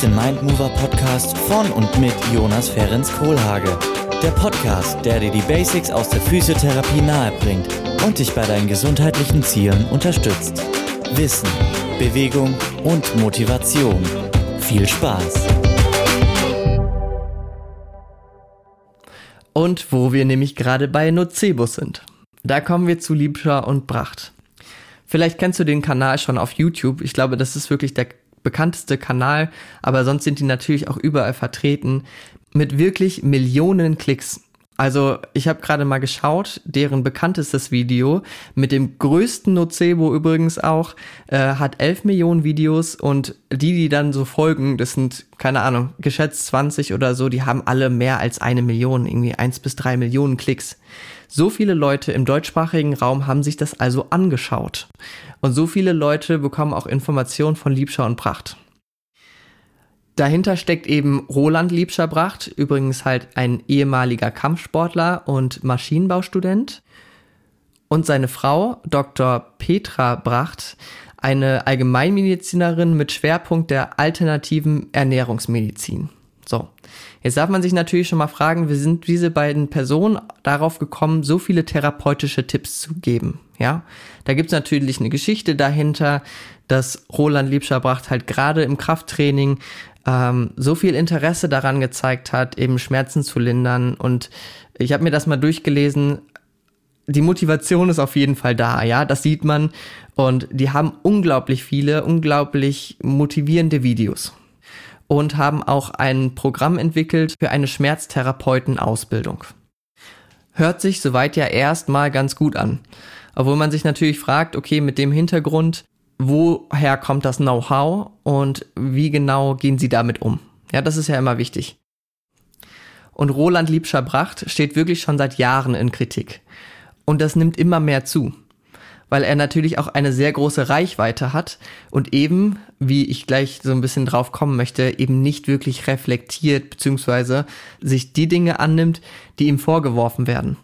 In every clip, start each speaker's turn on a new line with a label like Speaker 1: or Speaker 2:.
Speaker 1: hörst den Mindmover Podcast von und mit Jonas Ferenc Kohlhage. Der Podcast, der dir die Basics aus der Physiotherapie nahebringt und dich bei deinen gesundheitlichen Zielen unterstützt. Wissen, Bewegung und Motivation. Viel Spaß!
Speaker 2: Und wo wir nämlich gerade bei Nocebus sind. Da kommen wir zu Liebscher und Bracht. Vielleicht kennst du den Kanal schon auf YouTube. Ich glaube, das ist wirklich der bekannteste Kanal, aber sonst sind die natürlich auch überall vertreten mit wirklich Millionen Klicks. Also ich habe gerade mal geschaut, deren bekanntestes Video mit dem größten Nocebo übrigens auch äh, hat 11 Millionen Videos und die, die dann so folgen, das sind keine Ahnung, geschätzt 20 oder so, die haben alle mehr als eine Million, irgendwie eins bis drei Millionen Klicks. So viele Leute im deutschsprachigen Raum haben sich das also angeschaut und so viele Leute bekommen auch Informationen von Liebschau und Pracht. Dahinter steckt eben Roland Liebscher-Bracht, übrigens halt ein ehemaliger Kampfsportler und Maschinenbaustudent. Und seine Frau, Dr. Petra Bracht, eine Allgemeinmedizinerin mit Schwerpunkt der alternativen Ernährungsmedizin. So, jetzt darf man sich natürlich schon mal fragen, wie sind diese beiden Personen darauf gekommen, so viele therapeutische Tipps zu geben? Ja, da gibt's natürlich eine Geschichte dahinter, dass Roland Liebscher-Bracht halt gerade im Krafttraining ähm, so viel Interesse daran gezeigt hat, eben Schmerzen zu lindern. Und ich habe mir das mal durchgelesen. Die Motivation ist auf jeden Fall da, ja, das sieht man. Und die haben unglaublich viele, unglaublich motivierende Videos. Und haben auch ein Programm entwickelt für eine Schmerztherapeutenausbildung. Hört sich soweit ja erstmal ganz gut an. Obwohl man sich natürlich fragt, okay, mit dem Hintergrund, woher kommt das Know-how und wie genau gehen sie damit um? Ja, das ist ja immer wichtig. Und Roland Liebscher-Bracht steht wirklich schon seit Jahren in Kritik. Und das nimmt immer mehr zu, weil er natürlich auch eine sehr große Reichweite hat und eben, wie ich gleich so ein bisschen drauf kommen möchte, eben nicht wirklich reflektiert bzw. sich die Dinge annimmt, die ihm vorgeworfen werden.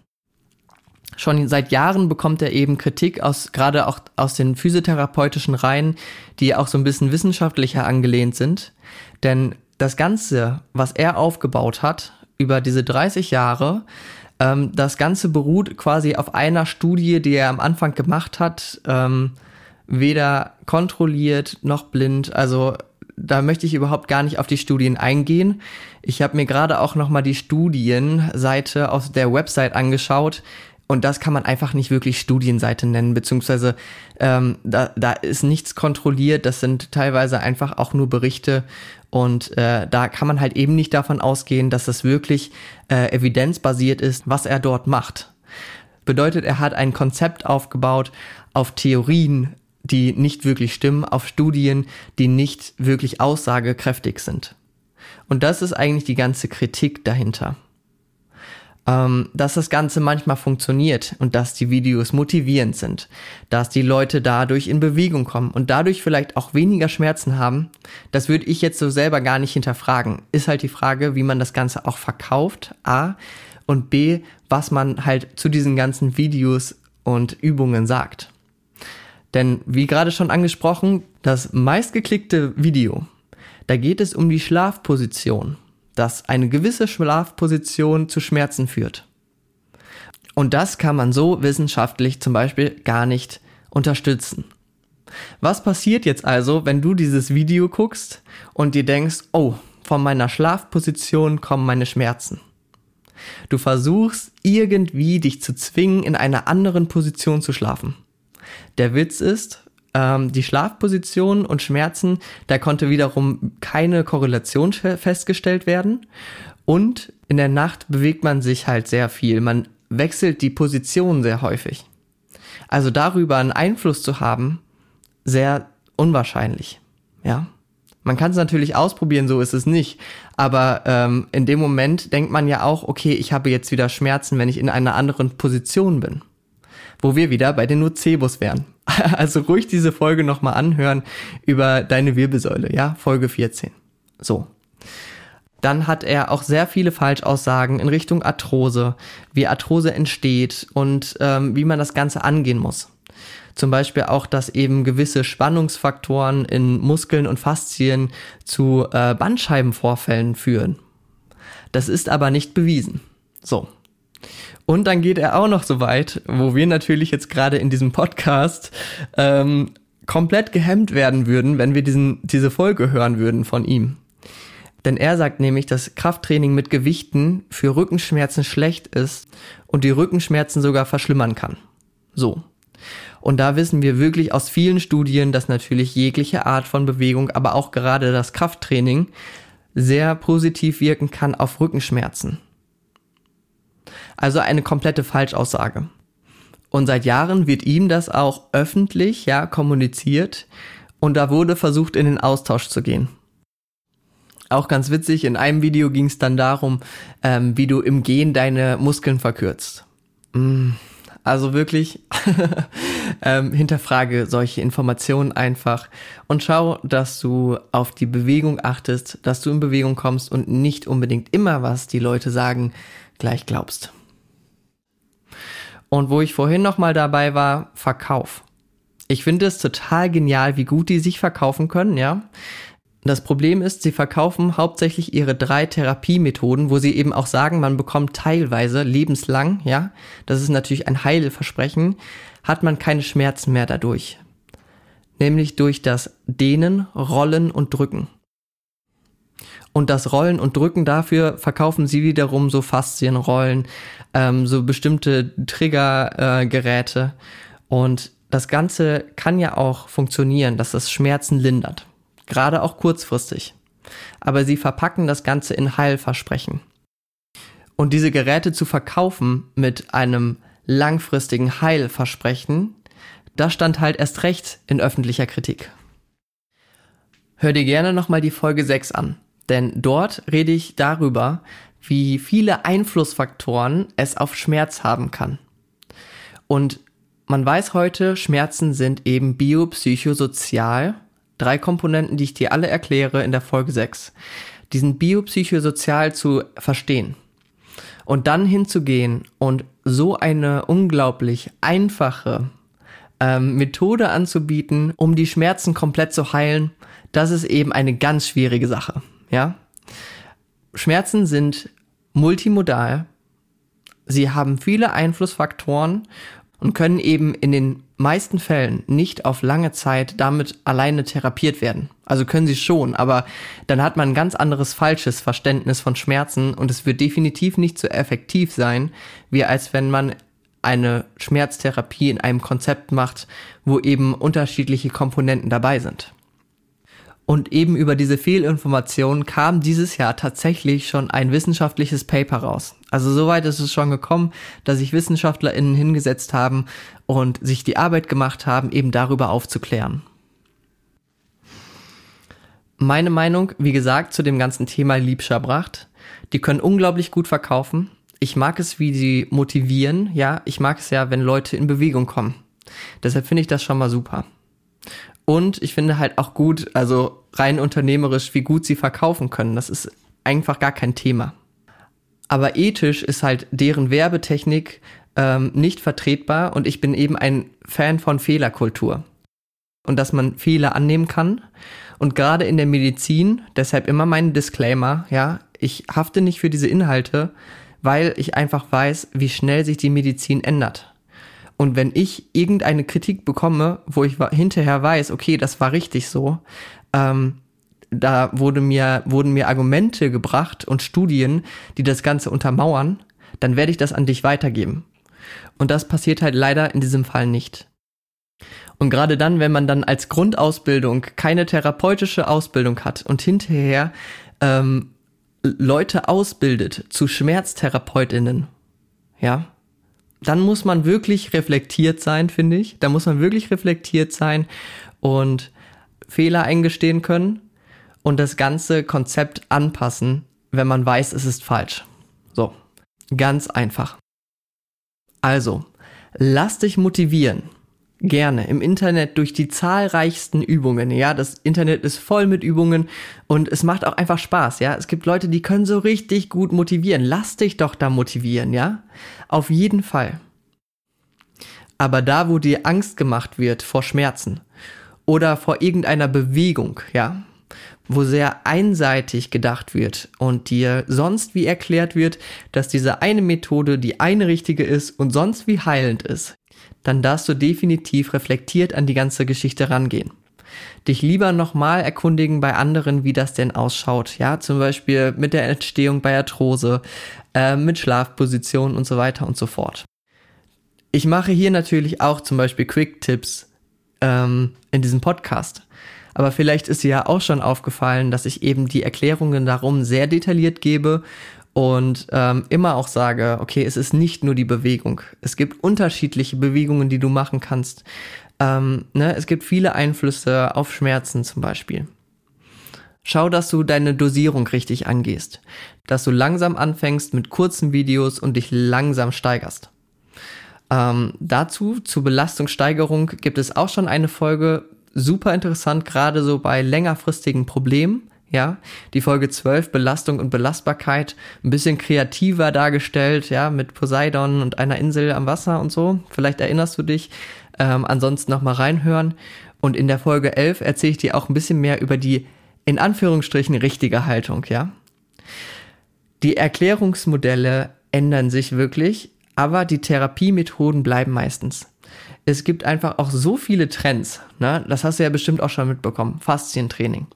Speaker 2: Schon seit Jahren bekommt er eben Kritik aus, gerade auch aus den physiotherapeutischen Reihen, die auch so ein bisschen wissenschaftlicher angelehnt sind. Denn das Ganze, was er aufgebaut hat, über diese 30 Jahre, ähm, das Ganze beruht quasi auf einer Studie, die er am Anfang gemacht hat, ähm, weder kontrolliert noch blind. Also da möchte ich überhaupt gar nicht auf die Studien eingehen. Ich habe mir gerade auch noch mal die Studienseite aus der Website angeschaut. Und das kann man einfach nicht wirklich Studienseite nennen, beziehungsweise ähm, da, da ist nichts kontrolliert, das sind teilweise einfach auch nur Berichte und äh, da kann man halt eben nicht davon ausgehen, dass das wirklich äh, evidenzbasiert ist, was er dort macht. Bedeutet, er hat ein Konzept aufgebaut auf Theorien, die nicht wirklich stimmen, auf Studien, die nicht wirklich aussagekräftig sind. Und das ist eigentlich die ganze Kritik dahinter ähm, dass das Ganze manchmal funktioniert und dass die Videos motivierend sind, dass die Leute dadurch in Bewegung kommen und dadurch vielleicht auch weniger Schmerzen haben, das würde ich jetzt so selber gar nicht hinterfragen. Ist halt die Frage, wie man das Ganze auch verkauft, A, und B, was man halt zu diesen ganzen Videos und Übungen sagt. Denn wie gerade schon angesprochen, das meistgeklickte Video, da geht es um die Schlafposition dass eine gewisse Schlafposition zu Schmerzen führt. Und das kann man so wissenschaftlich zum Beispiel gar nicht unterstützen. Was passiert jetzt also, wenn du dieses Video guckst und dir denkst, oh, von meiner Schlafposition kommen meine Schmerzen? Du versuchst irgendwie dich zu zwingen, in einer anderen Position zu schlafen. Der Witz ist, ähm, die Schlafposition und Schmerzen, da konnte wiederum keine Korrelation festgestellt werden. Und in der Nacht bewegt man sich halt sehr viel. Man wechselt die Position sehr häufig. Also darüber einen Einfluss zu haben, sehr unwahrscheinlich. Ja. Man kann es natürlich ausprobieren, so ist es nicht. Aber ähm, in dem Moment denkt man ja auch, okay, ich habe jetzt wieder Schmerzen, wenn ich in einer anderen Position bin. Wo wir wieder bei den Nocebus wären. Also ruhig diese Folge nochmal anhören über deine Wirbelsäule, ja, Folge 14. So. Dann hat er auch sehr viele Falschaussagen in Richtung Arthrose, wie Arthrose entsteht und ähm, wie man das Ganze angehen muss. Zum Beispiel auch, dass eben gewisse Spannungsfaktoren in Muskeln und Faszien zu äh, Bandscheibenvorfällen führen. Das ist aber nicht bewiesen. So. Und dann geht er auch noch so weit, wo wir natürlich jetzt gerade in diesem Podcast ähm, komplett gehemmt werden würden, wenn wir diesen, diese Folge hören würden von ihm. Denn er sagt nämlich, dass Krafttraining mit Gewichten für Rückenschmerzen schlecht ist und die Rückenschmerzen sogar verschlimmern kann. So. Und da wissen wir wirklich aus vielen Studien, dass natürlich jegliche Art von Bewegung, aber auch gerade das Krafttraining sehr positiv wirken kann auf Rückenschmerzen. Also eine komplette Falschaussage. Und seit Jahren wird ihm das auch öffentlich, ja, kommuniziert und da wurde versucht, in den Austausch zu gehen. Auch ganz witzig, in einem Video ging es dann darum, ähm, wie du im Gehen deine Muskeln verkürzt. Mm, also wirklich, ähm, hinterfrage solche Informationen einfach und schau, dass du auf die Bewegung achtest, dass du in Bewegung kommst und nicht unbedingt immer, was die Leute sagen, gleich glaubst. Und wo ich vorhin nochmal dabei war, Verkauf. Ich finde es total genial, wie gut die sich verkaufen können, ja. Das Problem ist, sie verkaufen hauptsächlich ihre drei Therapiemethoden, wo sie eben auch sagen, man bekommt teilweise lebenslang, ja, das ist natürlich ein Heilversprechen, hat man keine Schmerzen mehr dadurch. Nämlich durch das Dehnen, Rollen und Drücken. Und das Rollen und Drücken dafür verkaufen sie wiederum so Faszienrollen, ähm, so bestimmte Triggergeräte. Äh, und das Ganze kann ja auch funktionieren, dass das Schmerzen lindert gerade auch kurzfristig. Aber sie verpacken das Ganze in Heilversprechen. Und diese Geräte zu verkaufen mit einem langfristigen Heilversprechen, das stand halt erst recht in öffentlicher Kritik. Hör dir gerne nochmal die Folge 6 an, denn dort rede ich darüber, wie viele Einflussfaktoren es auf Schmerz haben kann. Und man weiß heute, Schmerzen sind eben biopsychosozial Drei Komponenten, die ich dir alle erkläre in der Folge 6. Diesen biopsychosozial zu verstehen. Und dann hinzugehen und so eine unglaublich einfache ähm, Methode anzubieten, um die Schmerzen komplett zu heilen, das ist eben eine ganz schwierige Sache. Ja? Schmerzen sind multimodal. Sie haben viele Einflussfaktoren und können eben in den meisten Fällen nicht auf lange Zeit damit alleine therapiert werden. Also können sie schon, aber dann hat man ein ganz anderes falsches Verständnis von Schmerzen und es wird definitiv nicht so effektiv sein, wie als wenn man eine Schmerztherapie in einem Konzept macht, wo eben unterschiedliche Komponenten dabei sind. Und eben über diese Fehlinformation kam dieses Jahr tatsächlich schon ein wissenschaftliches Paper raus. Also soweit ist es schon gekommen, dass sich WissenschaftlerInnen hingesetzt haben und sich die Arbeit gemacht haben, eben darüber aufzuklären. Meine Meinung, wie gesagt, zu dem ganzen Thema Liebscherbracht, die können unglaublich gut verkaufen. Ich mag es, wie sie motivieren. Ja, ich mag es ja, wenn Leute in Bewegung kommen. Deshalb finde ich das schon mal super. Und ich finde halt auch gut, also rein unternehmerisch, wie gut sie verkaufen können. Das ist einfach gar kein Thema. Aber ethisch ist halt deren Werbetechnik ähm, nicht vertretbar und ich bin eben ein Fan von Fehlerkultur. Und dass man Fehler annehmen kann. Und gerade in der Medizin, deshalb immer mein Disclaimer, ja, ich hafte nicht für diese Inhalte, weil ich einfach weiß, wie schnell sich die Medizin ändert. Und wenn ich irgendeine Kritik bekomme, wo ich hinterher weiß, okay, das war richtig so, ähm, da wurde mir, wurden mir Argumente gebracht und Studien, die das Ganze untermauern, dann werde ich das an dich weitergeben. Und das passiert halt leider in diesem Fall nicht. Und gerade dann, wenn man dann als Grundausbildung keine therapeutische Ausbildung hat und hinterher ähm, Leute ausbildet zu Schmerztherapeutinnen, ja, dann muss man wirklich reflektiert sein, finde ich. Da muss man wirklich reflektiert sein und Fehler eingestehen können und das ganze Konzept anpassen, wenn man weiß, es ist falsch. So, ganz einfach. Also, lass dich motivieren. Gerne im Internet durch die zahlreichsten Übungen. Ja, das Internet ist voll mit Übungen und es macht auch einfach Spaß. Ja, es gibt Leute, die können so richtig gut motivieren. Lass dich doch da motivieren. Ja, auf jeden Fall. Aber da, wo dir Angst gemacht wird vor Schmerzen oder vor irgendeiner Bewegung, ja, wo sehr einseitig gedacht wird und dir sonst wie erklärt wird, dass diese eine Methode die eine richtige ist und sonst wie heilend ist, dann darfst du definitiv reflektiert an die ganze Geschichte rangehen. Dich lieber nochmal erkundigen bei anderen, wie das denn ausschaut. Ja, zum Beispiel mit der Entstehung bei Arthrose, äh, mit Schlafpositionen und so weiter und so fort. Ich mache hier natürlich auch zum Beispiel Quick-Tipps ähm, in diesem Podcast. Aber vielleicht ist dir ja auch schon aufgefallen, dass ich eben die Erklärungen darum sehr detailliert gebe und ähm, immer auch sage, okay, es ist nicht nur die Bewegung. Es gibt unterschiedliche Bewegungen, die du machen kannst. Ähm, ne? Es gibt viele Einflüsse auf Schmerzen zum Beispiel. Schau, dass du deine Dosierung richtig angehst, dass du langsam anfängst mit kurzen Videos und dich langsam steigerst. Ähm, dazu, zur Belastungssteigerung, gibt es auch schon eine Folge, super interessant, gerade so bei längerfristigen Problemen. Ja, die Folge 12, Belastung und Belastbarkeit, ein bisschen kreativer dargestellt, ja, mit Poseidon und einer Insel am Wasser und so. Vielleicht erinnerst du dich. Ähm, ansonsten nochmal reinhören. Und in der Folge 11 erzähle ich dir auch ein bisschen mehr über die, in Anführungsstrichen, richtige Haltung, ja. Die Erklärungsmodelle ändern sich wirklich, aber die Therapiemethoden bleiben meistens. Es gibt einfach auch so viele Trends, ne? das hast du ja bestimmt auch schon mitbekommen, Faszientraining.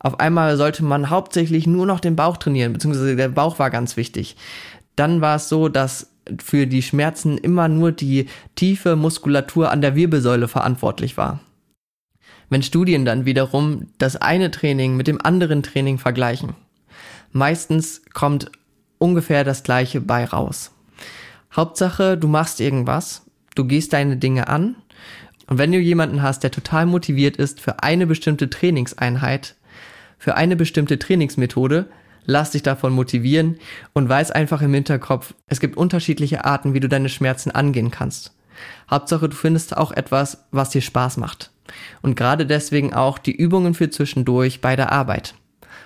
Speaker 2: Auf einmal sollte man hauptsächlich nur noch den Bauch trainieren, beziehungsweise der Bauch war ganz wichtig. Dann war es so, dass für die Schmerzen immer nur die tiefe Muskulatur an der Wirbelsäule verantwortlich war. Wenn Studien dann wiederum das eine Training mit dem anderen Training vergleichen, meistens kommt ungefähr das gleiche bei raus. Hauptsache, du machst irgendwas, du gehst deine Dinge an und wenn du jemanden hast, der total motiviert ist für eine bestimmte Trainingseinheit, für eine bestimmte Trainingsmethode, lass dich davon motivieren und weiß einfach im Hinterkopf, es gibt unterschiedliche Arten, wie du deine Schmerzen angehen kannst. Hauptsache, du findest auch etwas, was dir Spaß macht. Und gerade deswegen auch die Übungen für zwischendurch bei der Arbeit.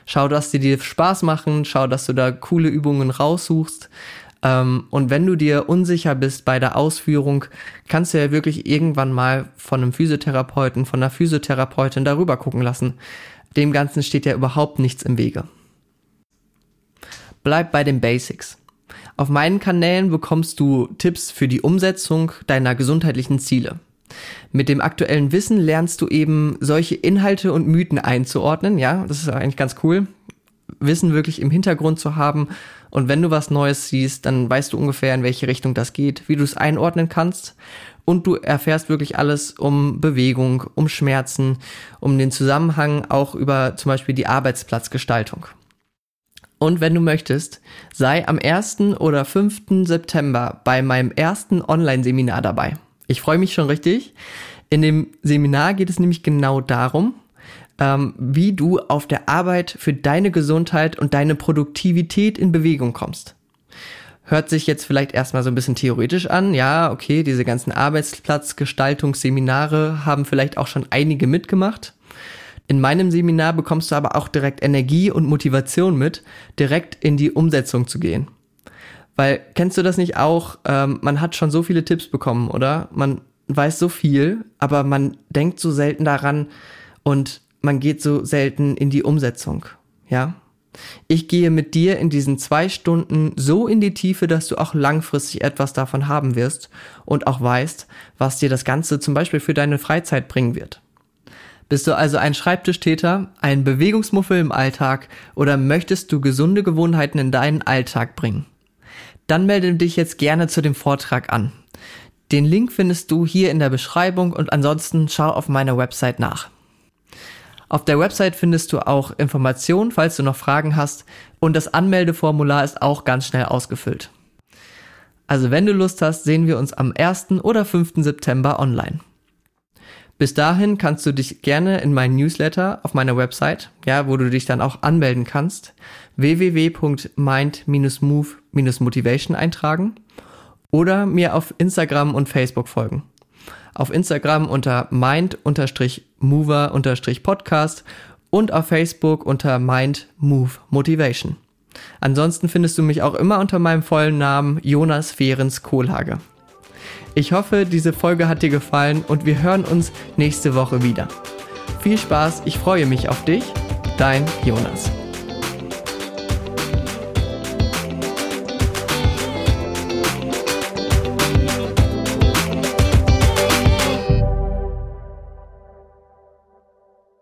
Speaker 2: Schau, dass die dir Spaß machen, schau, dass du da coole Übungen raussuchst, ähm, und wenn du dir unsicher bist bei der Ausführung, kannst du ja wirklich irgendwann mal von einem Physiotherapeuten, von einer Physiotherapeutin darüber gucken lassen. Dem Ganzen steht ja überhaupt nichts im Wege. Bleib bei den Basics. Auf meinen Kanälen bekommst du Tipps für die Umsetzung deiner gesundheitlichen Ziele. Mit dem aktuellen Wissen lernst du eben solche Inhalte und Mythen einzuordnen, ja, das ist eigentlich ganz cool. Wissen wirklich im Hintergrund zu haben und wenn du was Neues siehst, dann weißt du ungefähr, in welche Richtung das geht, wie du es einordnen kannst. Und du erfährst wirklich alles um Bewegung, um Schmerzen, um den Zusammenhang auch über zum Beispiel die Arbeitsplatzgestaltung. Und wenn du möchtest, sei am 1. oder 5. September bei meinem ersten Online-Seminar dabei. Ich freue mich schon richtig. In dem Seminar geht es nämlich genau darum, ähm, wie du auf der Arbeit für deine Gesundheit und deine Produktivität in Bewegung kommst. Hört sich jetzt vielleicht erstmal so ein bisschen theoretisch an. Ja, okay, diese ganzen Arbeitsplatzgestaltungsseminare haben vielleicht auch schon einige mitgemacht. In meinem Seminar bekommst du aber auch direkt Energie und Motivation mit, direkt in die Umsetzung zu gehen. Weil, kennst du das nicht auch? Ähm, man hat schon so viele Tipps bekommen, oder? Man weiß so viel, aber man denkt so selten daran und man geht so selten in die Umsetzung. Ja? Ich gehe mit dir in diesen zwei Stunden so in die Tiefe, dass du auch langfristig etwas davon haben wirst und auch weißt, was dir das Ganze zum Beispiel für deine Freizeit bringen wird. Bist du also ein Schreibtischtäter, ein Bewegungsmuffel im Alltag oder möchtest du gesunde Gewohnheiten in deinen Alltag bringen? Dann melde dich jetzt gerne zu dem Vortrag an. Den Link findest du hier in der Beschreibung und ansonsten schau auf meiner Website nach. Auf der Website findest du auch Informationen, falls du noch Fragen hast und das Anmeldeformular ist auch ganz schnell ausgefüllt. Also wenn du Lust hast, sehen wir uns am 1. oder 5. September online. Bis dahin kannst du dich gerne in meinen Newsletter auf meiner Website, ja, wo du dich dann auch anmelden kannst, www.mind-move-motivation eintragen oder mir auf Instagram und Facebook folgen auf Instagram unter mind-mover-podcast und auf Facebook unter Mind Move Motivation. Ansonsten findest du mich auch immer unter meinem vollen Namen Jonas Fehrens Kohlhage. Ich hoffe, diese Folge hat dir gefallen und wir hören uns nächste Woche wieder. Viel Spaß, ich freue mich auf dich. Dein Jonas.